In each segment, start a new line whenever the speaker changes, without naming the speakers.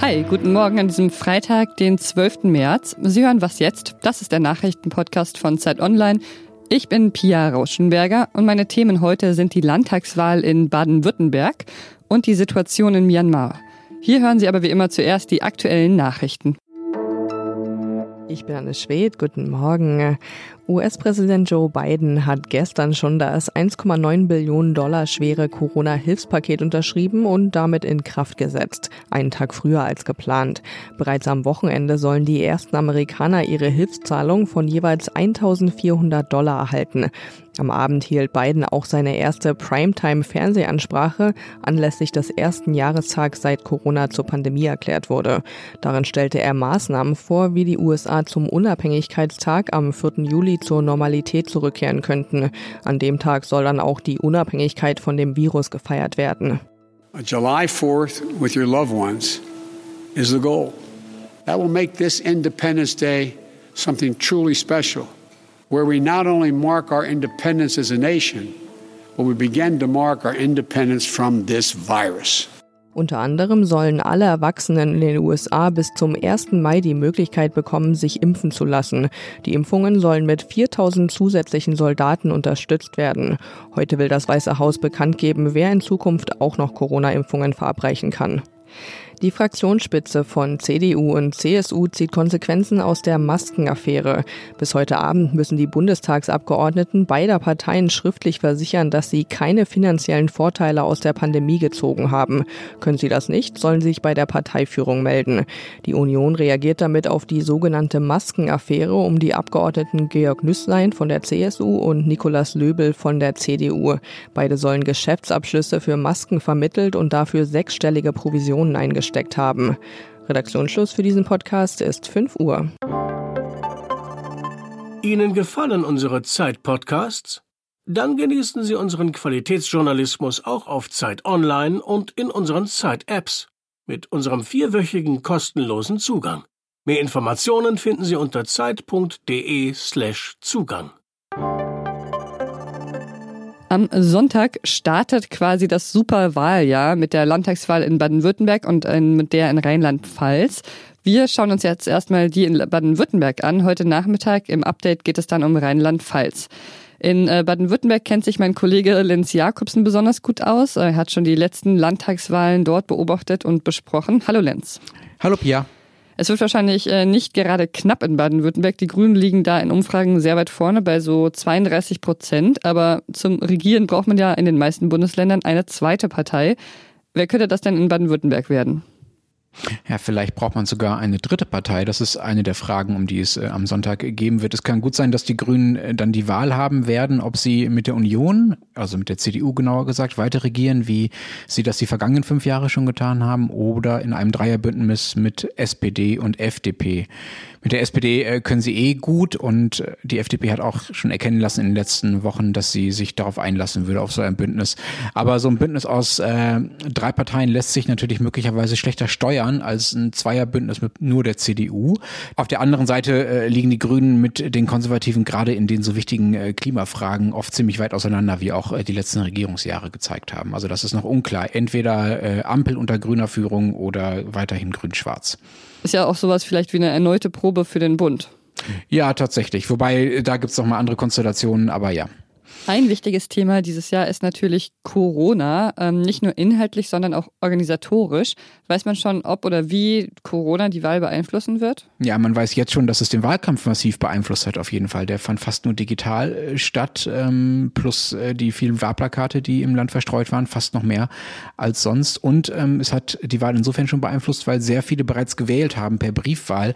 Hi, guten Morgen an diesem Freitag, den 12. März. Sie hören Was jetzt? Das ist der Nachrichtenpodcast von Zeit Online. Ich bin Pia Rauschenberger und meine Themen heute sind die Landtagswahl in Baden-Württemberg und die Situation in Myanmar. Hier hören Sie aber wie immer zuerst die aktuellen Nachrichten.
Ich bin Anne Schwedt, guten Morgen. US-Präsident Joe Biden hat gestern schon das 1,9 Billionen Dollar schwere Corona-Hilfspaket unterschrieben und damit in Kraft gesetzt, einen Tag früher als geplant. Bereits am Wochenende sollen die ersten Amerikaner ihre Hilfszahlung von jeweils 1400 Dollar erhalten. Am Abend hielt Biden auch seine erste Primetime-Fernsehansprache anlässlich des ersten Jahrestags seit Corona zur Pandemie erklärt wurde. Darin stellte er Maßnahmen vor, wie die USA zum Unabhängigkeitstag am 4. Juli zur Normalität zurückkehren könnten. An dem Tag soll dann auch die Unabhängigkeit von dem Virus gefeiert werden.
July 4th with your loved ones is the goal. That will make this Independence Day something truly special. Where we not only mark our independence as a nation, but we begin to mark our independence from this virus.
Unter anderem sollen alle Erwachsenen in den USA bis zum 1. Mai die Möglichkeit bekommen, sich impfen zu lassen. Die Impfungen sollen mit 4000 zusätzlichen Soldaten unterstützt werden. Heute will das Weiße Haus bekannt geben, wer in Zukunft auch noch Corona-Impfungen verabreichen kann. Die Fraktionsspitze von CDU und CSU zieht Konsequenzen aus der Maskenaffäre. Bis heute Abend müssen die Bundestagsabgeordneten beider Parteien schriftlich versichern, dass sie keine finanziellen Vorteile aus der Pandemie gezogen haben. Können sie das nicht, sollen sie sich bei der Parteiführung melden. Die Union reagiert damit auf die sogenannte Maskenaffäre um die Abgeordneten Georg Nüßlein von der CSU und Nikolaus Löbel von der CDU. Beide sollen Geschäftsabschlüsse für Masken vermittelt und dafür sechsstellige Provisionen eingestellt reingesteckt haben. Redaktionsschluss für diesen Podcast ist 5 Uhr.
Ihnen gefallen unsere Zeit-Podcasts? Dann genießen Sie unseren Qualitätsjournalismus auch auf Zeit Online und in unseren Zeit-Apps mit unserem vierwöchigen kostenlosen Zugang. Mehr Informationen finden Sie unter zeit.de/slash Zugang.
Am Sonntag startet quasi das Superwahljahr mit der Landtagswahl in Baden-Württemberg und mit der in Rheinland-Pfalz. Wir schauen uns jetzt erstmal die in Baden-Württemberg an. Heute Nachmittag im Update geht es dann um Rheinland-Pfalz. In äh, Baden-Württemberg kennt sich mein Kollege Lenz Jakobsen besonders gut aus. Er hat schon die letzten Landtagswahlen dort beobachtet und besprochen. Hallo Lenz.
Hallo Pia.
Es wird wahrscheinlich äh, nicht gerade knapp in Baden-Württemberg. Die Grünen liegen da in Umfragen sehr weit vorne bei so 32 Prozent. Aber zum Regieren braucht man ja in den meisten Bundesländern eine zweite Partei. Wer könnte das denn in Baden-Württemberg werden?
Ja, vielleicht braucht man sogar eine dritte Partei. Das ist eine der Fragen, um die es äh, am Sonntag geben wird. Es kann gut sein, dass die Grünen äh, dann die Wahl haben werden, ob sie mit der Union, also mit der CDU genauer gesagt, weiter regieren, wie sie das die vergangenen fünf Jahre schon getan haben, oder in einem Dreierbündnis mit SPD und FDP. Mit der SPD äh, können sie eh gut und äh, die FDP hat auch schon erkennen lassen in den letzten Wochen, dass sie sich darauf einlassen würde, auf so ein Bündnis. Aber so ein Bündnis aus äh, drei Parteien lässt sich natürlich möglicherweise schlechter steuern als ein Zweierbündnis mit nur der CDU. Auf der anderen Seite äh, liegen die Grünen mit den Konservativen gerade in den so wichtigen äh, Klimafragen oft ziemlich weit auseinander, wie auch äh, die letzten Regierungsjahre gezeigt haben. Also das ist noch unklar. Entweder äh, Ampel unter grüner Führung oder weiterhin grün-schwarz.
Ist ja auch sowas vielleicht wie eine erneute Probe für den Bund.
Ja, tatsächlich. Wobei, da gibt es noch mal andere Konstellationen, aber ja.
Ein wichtiges Thema dieses Jahr ist natürlich Corona, ähm, nicht nur inhaltlich, sondern auch organisatorisch. Weiß man schon, ob oder wie Corona die Wahl beeinflussen wird?
Ja, man weiß jetzt schon, dass es den Wahlkampf massiv beeinflusst hat, auf jeden Fall. Der fand fast nur digital äh, statt, ähm, plus äh, die vielen Wahlplakate, die im Land verstreut waren, fast noch mehr als sonst. Und ähm, es hat die Wahl insofern schon beeinflusst, weil sehr viele bereits gewählt haben per Briefwahl.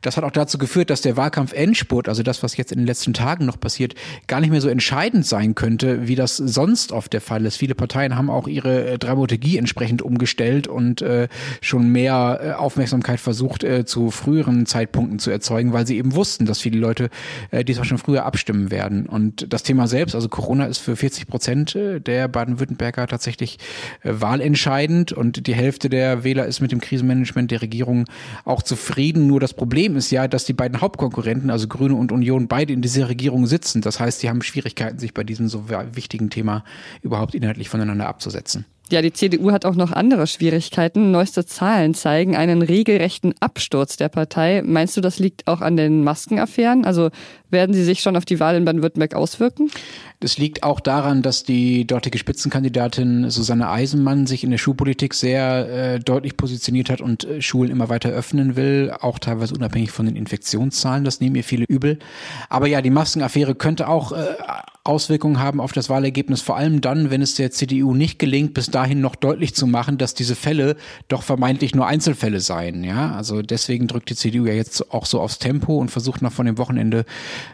Das hat auch dazu geführt, dass der Wahlkampf Endspurt, also das, was jetzt in den letzten Tagen noch passiert, gar nicht mehr so entscheidend sein könnte, wie das sonst oft der Fall ist. Viele Parteien haben auch ihre äh, Dramaturgie entsprechend umgestellt und äh, schon mehr äh, Aufmerksamkeit versucht, äh, zu früheren Zeitpunkten zu erzeugen, weil sie eben wussten, dass viele Leute äh, diesmal schon früher abstimmen werden. Und das Thema selbst, also Corona ist für 40 Prozent äh, der Baden-Württemberger tatsächlich äh, wahlentscheidend und die Hälfte der Wähler ist mit dem Krisenmanagement der Regierung auch zufrieden. Nur das Problem ist ja, dass die beiden Hauptkonkurrenten, also Grüne und Union, beide in dieser Regierung sitzen. Das heißt, sie haben Schwierigkeiten, sich bei diesem so wichtigen Thema überhaupt inhaltlich voneinander abzusetzen.
Ja, die CDU hat auch noch andere Schwierigkeiten. Neueste Zahlen zeigen einen regelrechten Absturz der Partei. Meinst du, das liegt auch an den Maskenaffären? Also werden sie sich schon auf die Wahl in Baden-Württemberg auswirken?
Das liegt auch daran, dass die dortige Spitzenkandidatin Susanne Eisenmann sich in der Schulpolitik sehr äh, deutlich positioniert hat und äh, Schulen immer weiter öffnen will, auch teilweise unabhängig von den Infektionszahlen. Das nehmen ihr viele übel. Aber ja, die Maskenaffäre könnte auch äh, Auswirkungen haben auf das Wahlergebnis, vor allem dann, wenn es der CDU nicht gelingt, bis dahin noch deutlich zu machen, dass diese Fälle doch vermeintlich nur Einzelfälle seien. Ja, also deswegen drückt die CDU ja jetzt auch so aufs Tempo und versucht noch von dem Wochenende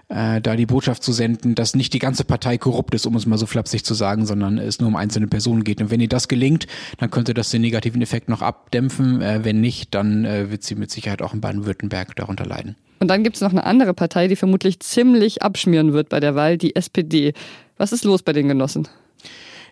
äh, da die Botschaft zu senden, dass nicht die ganze Partei korrupt ist, um es mal so flapsig zu sagen, sondern es nur um einzelne Personen geht. Und wenn ihr das gelingt, dann könnte das den negativen Effekt noch abdämpfen. Äh, wenn nicht, dann äh, wird sie mit Sicherheit auch in Baden-Württemberg darunter leiden.
Und dann gibt es noch eine andere Partei, die vermutlich ziemlich abschmieren wird bei der Wahl, die SPD. Was ist los bei den Genossen?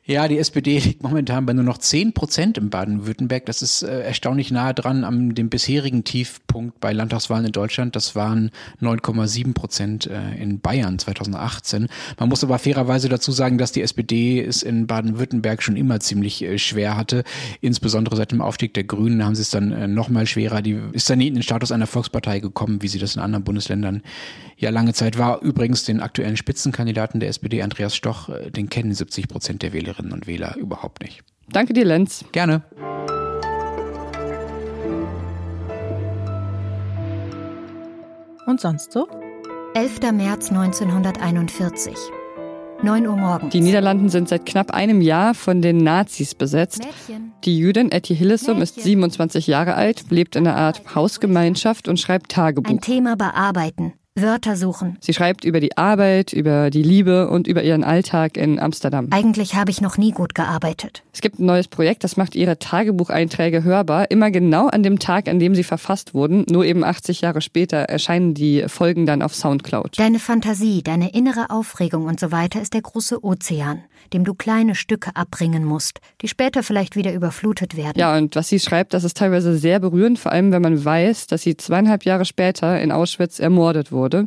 Ja, die SPD liegt momentan bei nur noch 10 Prozent in Baden-Württemberg. Das ist äh, erstaunlich nahe dran am dem bisherigen Tiefpunkt bei Landtagswahlen in Deutschland. Das waren 9,7 Prozent äh, in Bayern 2018. Man muss aber fairerweise dazu sagen, dass die SPD es in Baden-Württemberg schon immer ziemlich äh, schwer hatte. Insbesondere seit dem Aufstieg der Grünen haben sie es dann äh, noch mal schwerer. Die ist dann nie in den Status einer Volkspartei gekommen, wie sie das in anderen Bundesländern ja lange Zeit war. Übrigens den aktuellen Spitzenkandidaten der SPD, Andreas Stoch, äh, den kennen 70 Prozent der Wählerinnen Wählerinnen und Wähler überhaupt nicht.
Danke dir, Lenz.
Gerne.
Und sonst so?
11. März 1941. 9 Uhr morgens.
Die Niederlanden sind seit knapp einem Jahr von den Nazis besetzt.
Mädchen.
Die Jüdin Etty Hillesum ist 27 Jahre alt, lebt in einer Art Hausgemeinschaft und schreibt Tagebuch.
Ein Thema bearbeiten. Wörter suchen.
Sie schreibt über die Arbeit, über die Liebe und über ihren Alltag in Amsterdam.
Eigentlich habe ich noch nie gut gearbeitet.
Es gibt ein neues Projekt, das macht ihre Tagebucheinträge hörbar, immer genau an dem Tag, an dem sie verfasst wurden. Nur eben 80 Jahre später erscheinen die Folgen dann auf Soundcloud.
Deine Fantasie, deine innere Aufregung und so weiter ist der große Ozean, dem du kleine Stücke abbringen musst, die später vielleicht wieder überflutet werden.
Ja, und was sie schreibt, das ist teilweise sehr berührend, vor allem wenn man weiß, dass sie zweieinhalb Jahre später in Auschwitz ermordet wurde wurde.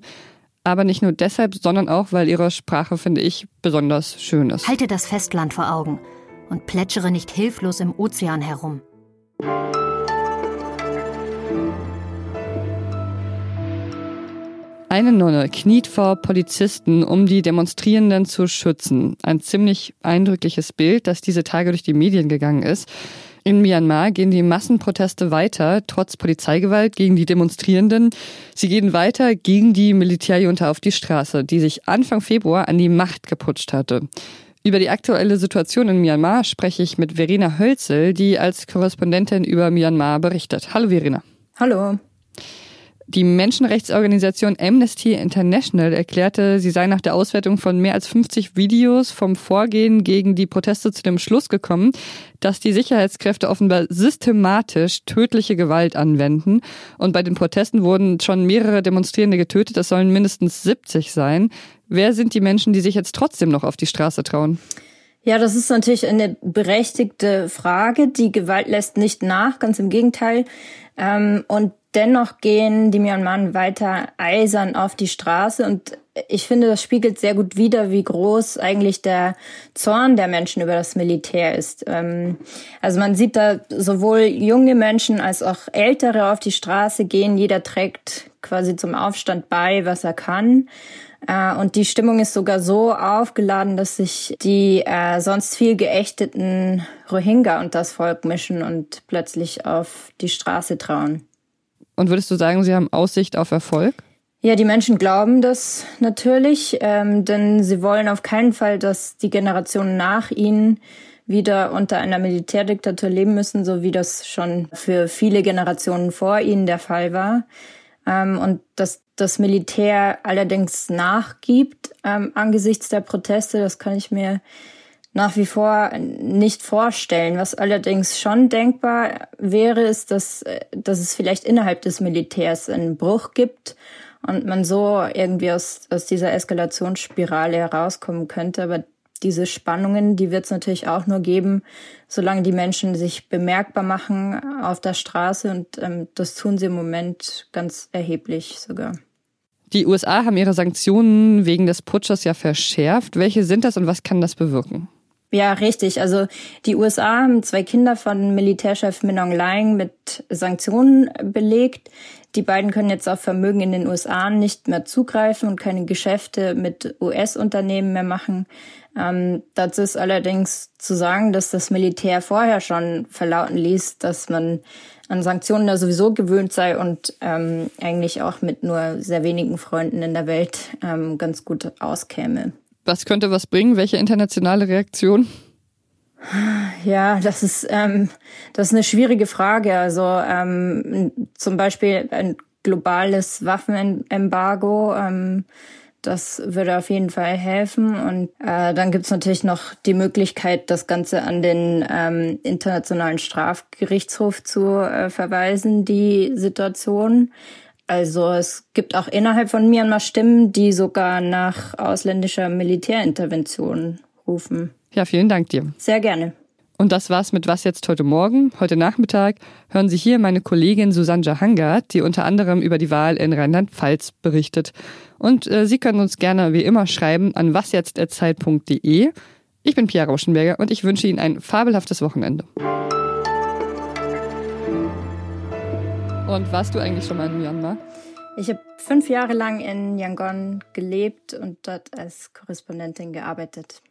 Aber nicht nur deshalb, sondern auch, weil ihre Sprache, finde ich, besonders schön ist.
Halte das Festland vor Augen und plätschere nicht hilflos im Ozean herum.
Eine Nonne kniet vor Polizisten, um die Demonstrierenden zu schützen. Ein ziemlich eindrückliches Bild, das diese Tage durch die Medien gegangen ist. In Myanmar gehen die Massenproteste weiter, trotz Polizeigewalt gegen die Demonstrierenden. Sie gehen weiter gegen die Militärjunta auf die Straße, die sich Anfang Februar an die Macht geputscht hatte. Über die aktuelle Situation in Myanmar spreche ich mit Verena Hölzel, die als Korrespondentin über Myanmar berichtet. Hallo Verena.
Hallo.
Die Menschenrechtsorganisation Amnesty International erklärte, sie sei nach der Auswertung von mehr als 50 Videos vom Vorgehen gegen die Proteste zu dem Schluss gekommen, dass die Sicherheitskräfte offenbar systematisch tödliche Gewalt anwenden. Und bei den Protesten wurden schon mehrere Demonstrierende getötet. Es sollen mindestens 70 sein. Wer sind die Menschen, die sich jetzt trotzdem noch auf die Straße trauen?
Ja, das ist natürlich eine berechtigte Frage. Die Gewalt lässt nicht nach, ganz im Gegenteil. Ähm, und Dennoch gehen die Myanmar weiter eisern auf die Straße und ich finde, das spiegelt sehr gut wider, wie groß eigentlich der Zorn der Menschen über das Militär ist. Ähm, also man sieht da sowohl junge Menschen als auch ältere auf die Straße gehen. Jeder trägt quasi zum Aufstand bei, was er kann. Äh, und die Stimmung ist sogar so aufgeladen, dass sich die äh, sonst viel geächteten Rohingya und das Volk mischen und plötzlich auf die Straße trauen.
Und würdest du sagen, sie haben Aussicht auf Erfolg?
Ja, die Menschen glauben das natürlich, ähm, denn sie wollen auf keinen Fall, dass die Generationen nach ihnen wieder unter einer Militärdiktatur leben müssen, so wie das schon für viele Generationen vor ihnen der Fall war. Ähm, und dass das Militär allerdings nachgibt ähm, angesichts der Proteste, das kann ich mir nach wie vor nicht vorstellen. Was allerdings schon denkbar wäre, ist, dass, dass es vielleicht innerhalb des Militärs einen Bruch gibt und man so irgendwie aus, aus dieser Eskalationsspirale herauskommen könnte. Aber diese Spannungen, die wird es natürlich auch nur geben, solange die Menschen sich bemerkbar machen auf der Straße und ähm, das tun sie im Moment ganz erheblich sogar.
Die USA haben ihre Sanktionen wegen des Putschers ja verschärft. Welche sind das und was kann das bewirken?
Ja, richtig. Also die USA haben zwei Kinder von Militärchef Min Aung mit Sanktionen belegt. Die beiden können jetzt auf Vermögen in den USA nicht mehr zugreifen und keine Geschäfte mit US-Unternehmen mehr machen. Ähm, dazu ist allerdings zu sagen, dass das Militär vorher schon verlauten ließ, dass man an Sanktionen ja sowieso gewöhnt sei und ähm, eigentlich auch mit nur sehr wenigen Freunden in der Welt ähm, ganz gut auskäme.
Was könnte was bringen? Welche internationale Reaktion?
Ja, das ist, ähm, das ist eine schwierige Frage. Also ähm, zum Beispiel ein globales Waffenembargo, ähm, das würde auf jeden Fall helfen. Und äh, dann gibt's natürlich noch die Möglichkeit, das Ganze an den ähm, Internationalen Strafgerichtshof zu äh, verweisen, die Situation. Also es gibt auch innerhalb von Myanmar Stimmen, die sogar nach ausländischer Militärintervention rufen.
Ja, vielen Dank dir.
Sehr gerne.
Und das war's mit Was jetzt heute Morgen. Heute Nachmittag hören Sie hier meine Kollegin Susanne Hangard, die unter anderem über die Wahl in Rheinland-Pfalz berichtet. Und äh, Sie können uns gerne wie immer schreiben an wasjetzt.zeit.de. Ich bin Pia Rauschenberger und ich wünsche Ihnen ein fabelhaftes Wochenende. Und warst du eigentlich schon mal in Myanmar?
Ich habe fünf Jahre lang in Yangon gelebt und dort als Korrespondentin gearbeitet.